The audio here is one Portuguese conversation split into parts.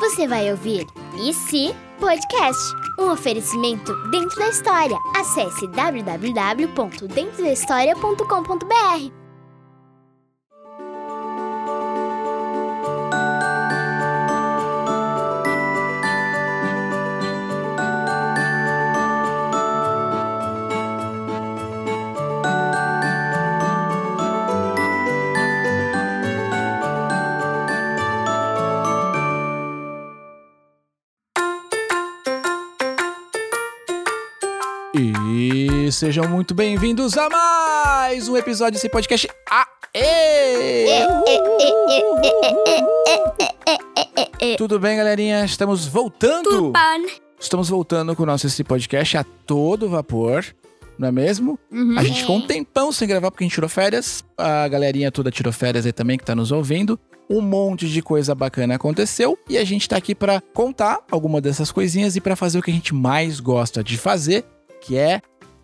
Você vai ouvir se Podcast, um oferecimento dentro da história. Acesse www.dentrodahistoria.com.br. E sejam muito bem-vindos a mais um episódio desse podcast. Aê! Tudo bem, galerinha? Estamos voltando. Estamos voltando com o nosso esse podcast a todo vapor, não é mesmo? A gente ficou um tempão sem gravar porque a gente tirou férias. A galerinha toda tirou férias aí também que tá nos ouvindo. Um monte de coisa bacana aconteceu e a gente tá aqui pra contar alguma dessas coisinhas e pra fazer o que a gente mais gosta de fazer, que é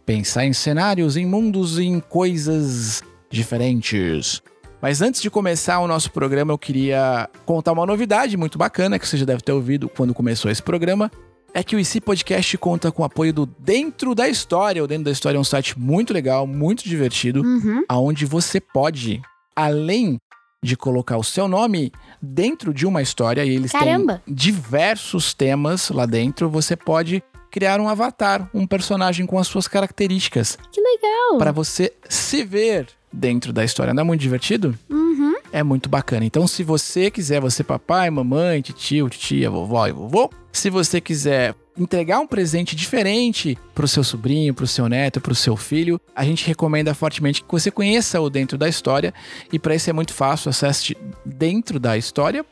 pensar em cenários, em mundos, em coisas diferentes. Mas antes de começar o nosso programa, eu queria contar uma novidade muito bacana que você já deve ter ouvido quando começou esse programa. É que o IC Podcast conta com o apoio do Dentro da História. O Dentro da História é um site muito legal, muito divertido, Uhum. aonde você pode, além de colocar o seu nome dentro de uma história, e eles Caramba! têm diversos temas lá dentro, você pode criar um avatar, um personagem com as suas características, Que legal! para você se ver dentro da história. Não é muito divertido? Uhum. É muito bacana. Então, se você quiser, você papai, mamãe, tio, titia, vovó e vovô, se você quiser entregar um presente diferente pro seu sobrinho, pro seu neto, pro seu filho, a gente recomenda fortemente que você conheça o Dentro da História. E para isso é muito fácil, acesse dentro da história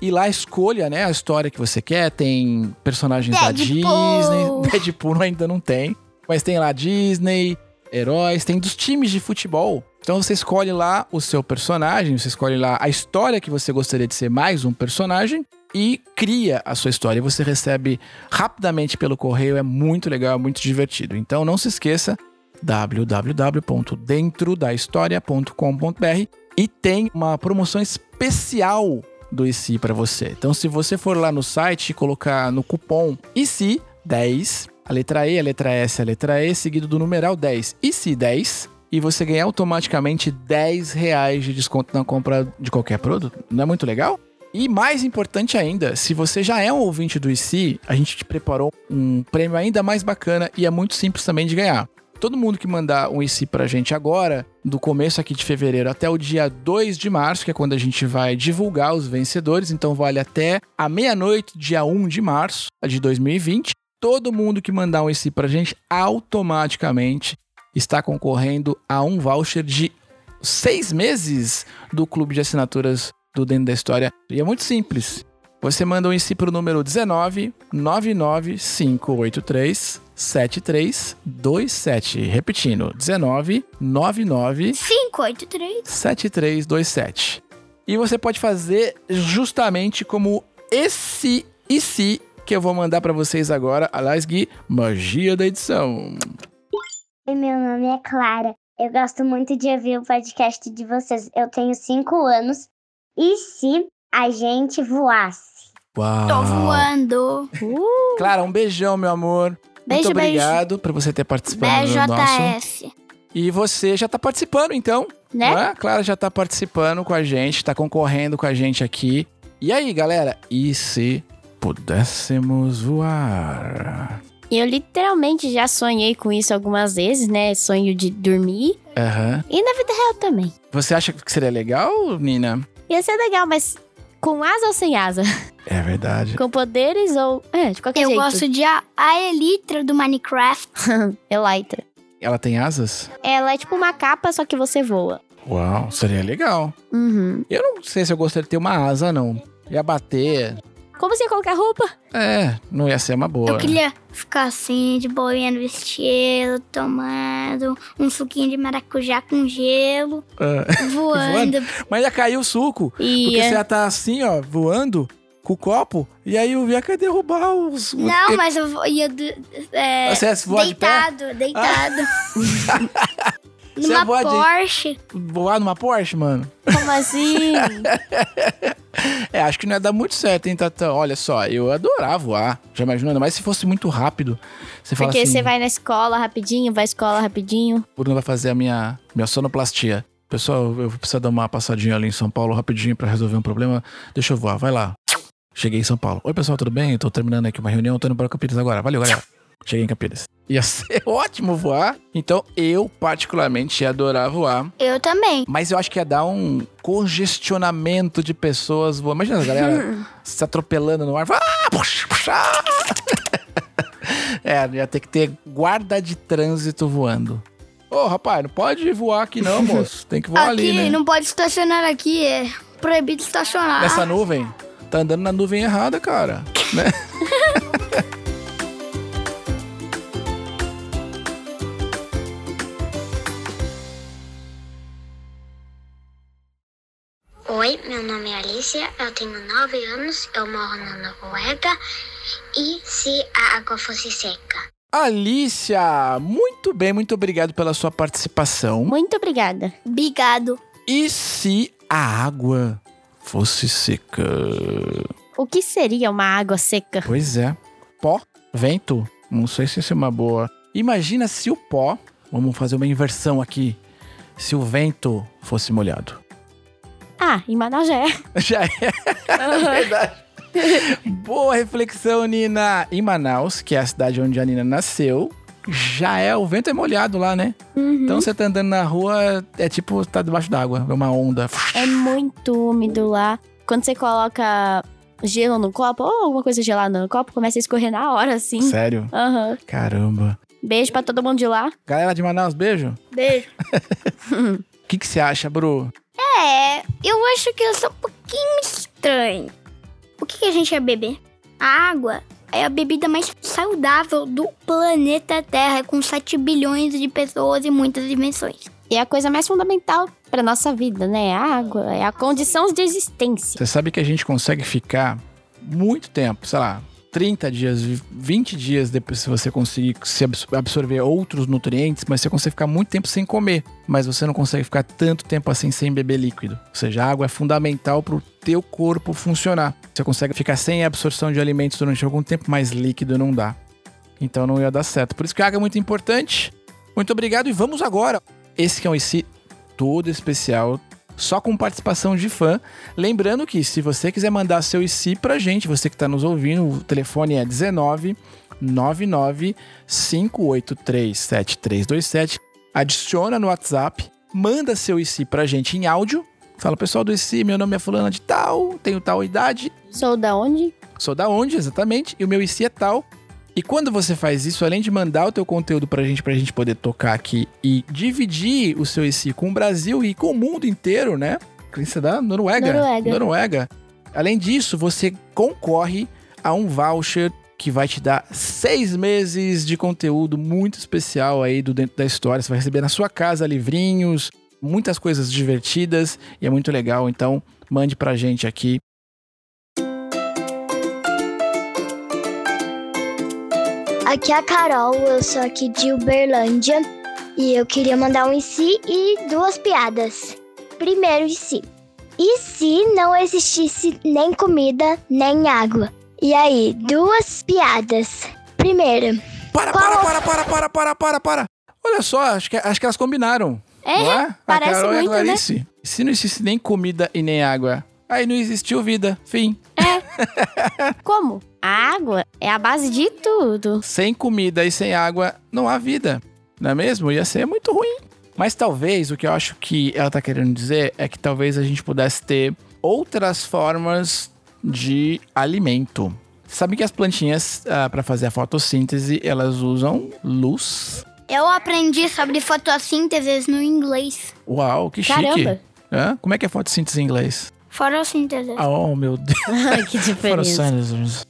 E lá escolha, né, a história que você quer. Tem personagens da Deadpool. Disney. Deadpool ainda não tem. Mas tem lá Disney, heróis, tem dos times de futebol. Então você escolhe lá o seu personagem, você escolhe lá a história que você gostaria de ser mais um personagem e cria a sua história. Você recebe rapidamente pelo correio, é muito legal, é muito divertido. Então não se esqueça www.dentrodahistoria.com.br e tem uma promoção especial do ICI para você. Então, se você for lá no site e colocar no cupom ICI 10, a letra E, a letra S, a letra E, seguido do numeral 10, ICI 10, e você ganhar automaticamente 10 reais de desconto na compra de qualquer produto. Não é muito legal? E mais importante ainda, se você já é um ouvinte do ICI, a gente te preparou um prêmio ainda mais bacana e é muito simples também de ganhar. Todo mundo que mandar um IC pra gente agora, do começo aqui de fevereiro até o dia 2 de março, que é quando a gente vai divulgar os vencedores, então vale até a meia-noite, dia 1 de março de 2020. Todo mundo que mandar um IC pra gente automaticamente está concorrendo a um voucher de seis meses do clube de assinaturas do Dentro da História. E é muito simples. Você manda um IC pro número 19 99583 7327. Repetindo, 19 99 583. 7327. E você pode fazer justamente como esse IC que eu vou mandar pra vocês agora. Aliás, Gui, magia da edição. Oi, meu nome é Clara. Eu gosto muito de ouvir o podcast de vocês. Eu tenho cinco anos. E se a gente voasse? Uau. Tô voando. Clara, um beijão, meu amor. Beijo, Muito beijo. obrigado por você ter participado do nosso. BJF. E você já tá participando, então. Né? Não é? A Clara já tá participando com a gente, tá concorrendo com a gente aqui. E aí, galera? E se pudéssemos voar? Eu literalmente já sonhei com isso algumas vezes, né? Sonho de dormir. Aham. E na vida real também. Você acha que seria legal, Nina? Ia ser legal, mas com asa ou sem asa? É verdade. Com poderes ou. É, de qualquer Eu jeito. gosto de a, a Elytra do Minecraft. Elytra. Ela tem asas? Ela é tipo uma capa, só que você voa. Uau, seria legal. Uhum. Eu não sei se eu gostaria de ter uma asa, não. Ia bater. Como você ia colocar roupa? É, não ia ser uma boa. Eu queria ficar assim, de boinha no vestido, tomando um suquinho de maracujá com gelo, É. voando. Mas ia cair o suco. E Porque você ia estar assim, ó, voando com o copo. E aí o Via quer derrubar os. Não, mas eu vou- ia é, Você ia voar de pé? deitado, deitado. Você Numa pode Porsche. voar numa Porsche, mano? Como assim? É, acho que não ia dar muito certo, hein, Tatã? Olha só, eu adorava voar. Já imaginou? Ainda mais se fosse muito rápido. Você fala Porque assim, você vai na escola rapidinho, vai à escola rapidinho. Bruno vai fazer a minha, minha sonoplastia. Pessoal, eu vou precisar dar uma passadinha ali em São Paulo rapidinho pra resolver um problema. Deixa eu voar, vai lá. Cheguei em São Paulo. Oi, pessoal, tudo bem? Tô terminando aqui uma reunião, tô indo para Campinas agora. Valeu, galera. Cheguei em Campinas. Ia ser ótimo voar. Então, eu, particularmente, ia adorar voar. Eu também. Mas eu acho que ia dar um congestionamento de pessoas voando. Imagina a galera se atropelando no ar. Ah, puxa, puxa. É, ia ter que ter guarda de trânsito voando. Ô, rapaz, não pode voar aqui não, moço. Tem que voar aqui, ali, né? não pode estacionar aqui, é proibido estacionar. Nessa nuvem. Tá andando na nuvem errada, cara. Né? Alicia, eu tenho 9 anos, eu moro na Noruega. E se a água fosse seca? Alicia, muito bem, muito obrigado pela sua participação. Muito obrigada. Obrigado. E se a água fosse seca? O que seria uma água seca? Pois é. Pó, vento. Não sei se isso é uma boa. Imagina se o pó, vamos fazer uma inversão aqui. Se o vento fosse molhado. Ah, em Manaus já é. Já é verdade. Boa reflexão, Nina. Em Manaus, que é a cidade onde a Nina nasceu, já é, o vento é molhado lá, né? Uhum. Então você tá andando na rua, é tipo, tá debaixo d'água, é uma onda. É muito úmido lá. Quando você coloca gelo no copo, ou alguma coisa gelada no copo, começa a escorrer na hora, assim. Sério? Aham. Caramba. Beijo pra todo mundo de lá. Galera de Manaus, beijo. Beijo. O que, que você acha, Bru? É, eu acho que eu sou um pouquinho estranho. O que, que a gente ia beber? A água é a bebida mais saudável do planeta Terra, com 7 bilhões de pessoas e muitas dimensões. E é a coisa mais fundamental pra nossa vida, né? A água é a condição de existência. Você sabe que a gente consegue ficar muito tempo, sei lá, 30 dias, 20 dias depois se você conseguir se abs- absorver outros nutrientes, mas você consegue ficar muito tempo sem comer, mas você não consegue ficar tanto tempo assim sem beber líquido. Ou seja, a água é fundamental para o teu corpo funcionar. Você consegue ficar sem absorção de alimentos durante algum tempo, mas líquido não dá. Então não ia dar certo. Por isso que a água é muito importante. Muito obrigado e vamos agora. Esse que é um IC todo especial, só com participação de fã. Lembrando que se você quiser mandar seu IC pra gente, você que tá nos ouvindo, o telefone é 19 99 583 7327. Adiciona no WhatsApp, manda seu IC pra gente em áudio. Fala, pessoal do IC, meu nome é fulana de tal, tenho tal idade, Sou da onde? sou da onde exatamente, e o meu IC é tal. E quando você faz isso, além de mandar o teu conteúdo pra gente, pra gente poder tocar aqui e dividir o seu IC com o Brasil e com o mundo inteiro, né? É da Noruega. Noruega. Noruega. Além disso, você concorre a um voucher que vai te dar seis meses de conteúdo muito especial aí do dentro da história. Você vai receber na sua casa livrinhos, muitas coisas divertidas e é muito legal. Então, mande pra gente aqui Aqui é a Carol, eu sou aqui de Uberlândia e eu queria mandar um e se e duas piadas. Primeiro e se. E se não existisse nem comida, nem água? E aí, duas piadas. Primeira, Para, Qual- para, para, para, para, para, para, para. Olha só, acho que, acho que elas combinaram. É, é? parece a Carol muito, e a né? Clarice. Se não existisse nem comida e nem água, aí não existiu vida. Fim. Como? A água é a base de tudo. Sem comida e sem água, não há vida. Não é mesmo? Ia ser muito ruim. Mas talvez, o que eu acho que ela tá querendo dizer é que talvez a gente pudesse ter outras formas de alimento. Sabe que as plantinhas, para fazer a fotossíntese, elas usam luz. Eu aprendi sobre fotossíntese no inglês. Uau, que chique. Caramba. Hã? Como é que é fotossíntese em inglês? Fotossíntese. Ah, Oh, meu Deus. Ai, que diferença. Fotossíntese.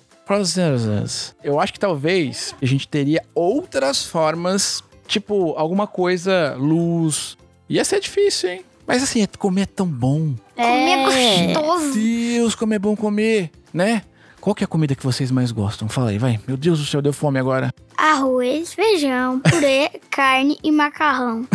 Eu acho que talvez a gente teria outras formas, tipo, alguma coisa, luz. Ia ser difícil, hein? Mas assim, comer é tão bom. Comer É. gostoso. Deus, como é bom comer, né? Qual que é a comida que vocês mais gostam? Fala aí, vai. Meu Deus do céu, deu fome agora. Arroz, feijão, purê, carne e macarrão.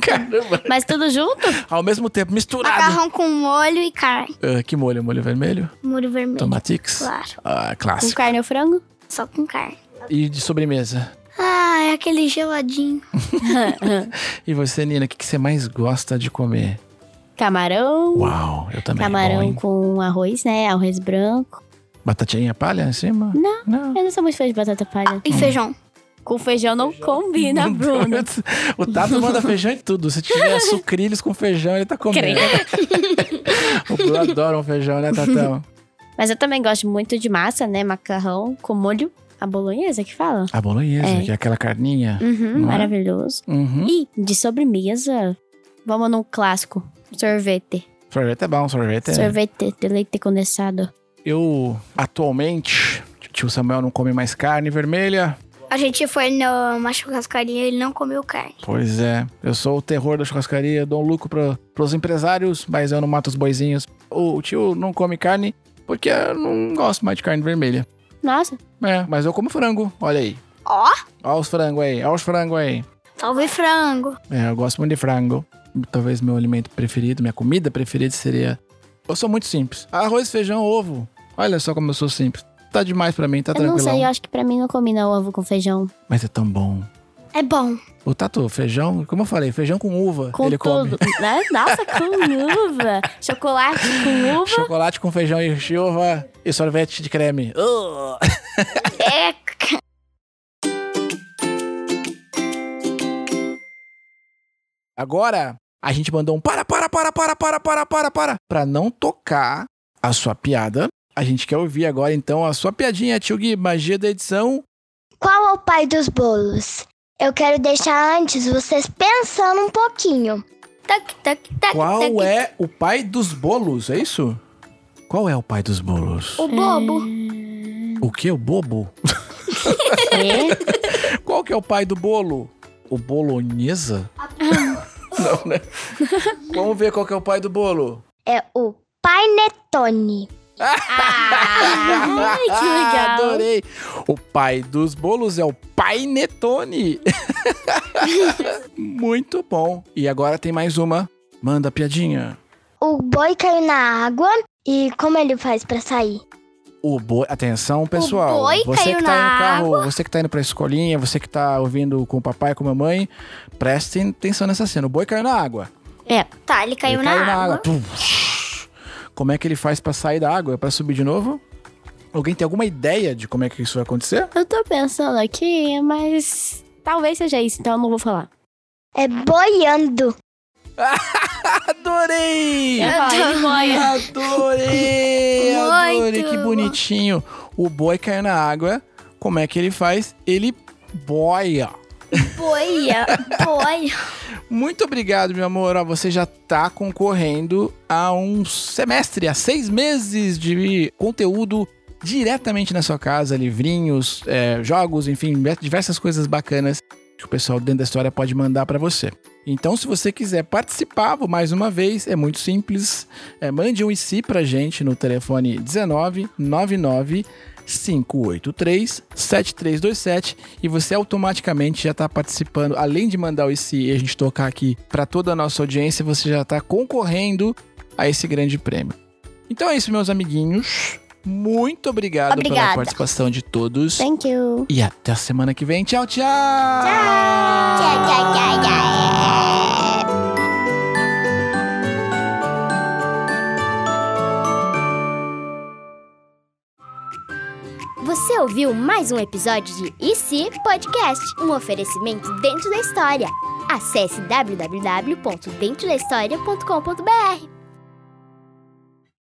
Caramba. Mas tudo junto? Ao mesmo tempo, misturado. Macarrão com molho e carne. Ah, que molho? Molho vermelho? Molho vermelho. Tomatix? Claro. Ah, Com clássico. carne ou frango? Só com carne. E de sobremesa? Ah, é aquele geladinho. E você, Nina, o que, que você mais gosta de comer? Camarão. Uau, eu também. bom, Camarão hein? com arroz, né? Arroz branco. Batatinha palha em cima? Não. Não. Eu não sou muito fã de batata palha. E feijão. Com feijão não combina, Bruno. o Tato manda feijão em tudo. Se tiver sucrilhos com feijão, ele tá comendo. o Bruno adora um feijão, né, Tatão? Mas eu também gosto muito de massa, né? Macarrão com molho. A bolonhesa que fala? A bolonhesa, É. que é aquela carninha. Uhum, é? maravilhoso. Uhum. E de sobremesa, vamos num clássico. Sorvete. Sorvete é bom, sorvete é... Sorvete de leite condensado. Eu, atualmente, tio Samuel não come mais carne vermelha. A gente foi numa churrascaria e ele não comeu carne. Pois é, eu sou o terror da churrascaria, dou um lucro para pros empresários, mas eu não mato os boizinhos. O tio não come carne porque eu não gosto mais de carne vermelha. Nossa, É, mas eu como frango, olha aí. Ó, Olha os frangos aí, olha os frangos aí. salve frango. É, eu gosto muito de frango. Talvez meu alimento preferido, minha comida preferida seria. Eu sou muito simples. Arroz, feijão, ovo. Olha só como eu sou simples. Tá demais pra mim, tá eu não sei, eu acho que pra mim não combina ovo com feijão. Mas é tão bom. É bom. O Tatu, feijão, como eu falei, feijão com uva. Com ele tudo. come. Né? Nossa, com uva. Chocolate com uva. Chocolate com feijão e uva e sorvete de creme. Ugh. É. Agora, a gente mandou um para, para, para, para, para, para, para, para. Pra não tocar a sua piada. A gente quer ouvir agora, então, a sua piadinha, tio Gui, magia da edição. Qual é o pai dos bolos? Eu quero deixar antes vocês pensando um pouquinho. Tac, tac, tac, Qual tac. é o pai dos bolos? É isso? Qual é o pai dos bolos? O bobo. O que? O bobo? É? Qual que é o pai do bolo? O bolonhesa? Não, né? Vamos ver qual que é o pai do bolo. É o Painetone. Ai, que legal. Adorei. O pai dos bolos é o Pai Netone. Muito bom. E agora tem mais uma. Manda a piadinha. O boi caiu na água e como ele faz pra sair? O boi. Atenção, pessoal. boi você caiu que tá na no carro, você que tá indo pra escolinha, você que tá ouvindo com o papai e com a mamãe, prestem atenção nessa cena. O boi caiu na água. É. Tá, ele caiu, ele na, caiu na água. água. Pum. Como é que ele faz pra sair da água? Pra subir de novo? Alguém tem alguma ideia de como é que isso vai acontecer? Eu tô pensando aqui, mas talvez seja isso, então eu não vou falar. É boiando. Adorei! Adorei! Adorei, Muito que bonitinho. O boi caiu na água. Como é que ele faz? Ele boia. Boia, boia. Muito obrigado, meu amor. Você já tá concorrendo a um semestre, a seis meses de conteúdo diretamente na sua casa, livrinhos, é, jogos, enfim, diversas coisas bacanas que o pessoal dentro da história pode mandar pra você. Então, se você quiser participar, mais uma vez, é muito simples. É, mande um IC pra gente no telefone 19 99 583 7327 e você automaticamente já está participando. Além de mandar o IC e a gente tocar aqui para toda a nossa audiência, você já está concorrendo a esse grande prêmio. Então é isso, meus amiguinhos. Muito obrigado pela Obrigada. participação de todos. Thank you. E até a semana que vem. Tchau, tchau! Tchau, tchau, tchau, tchau. Ouviu mais um episódio de IC Podcast, um oferecimento dentro da história. Acesse www.dentrodahistoria.com.br.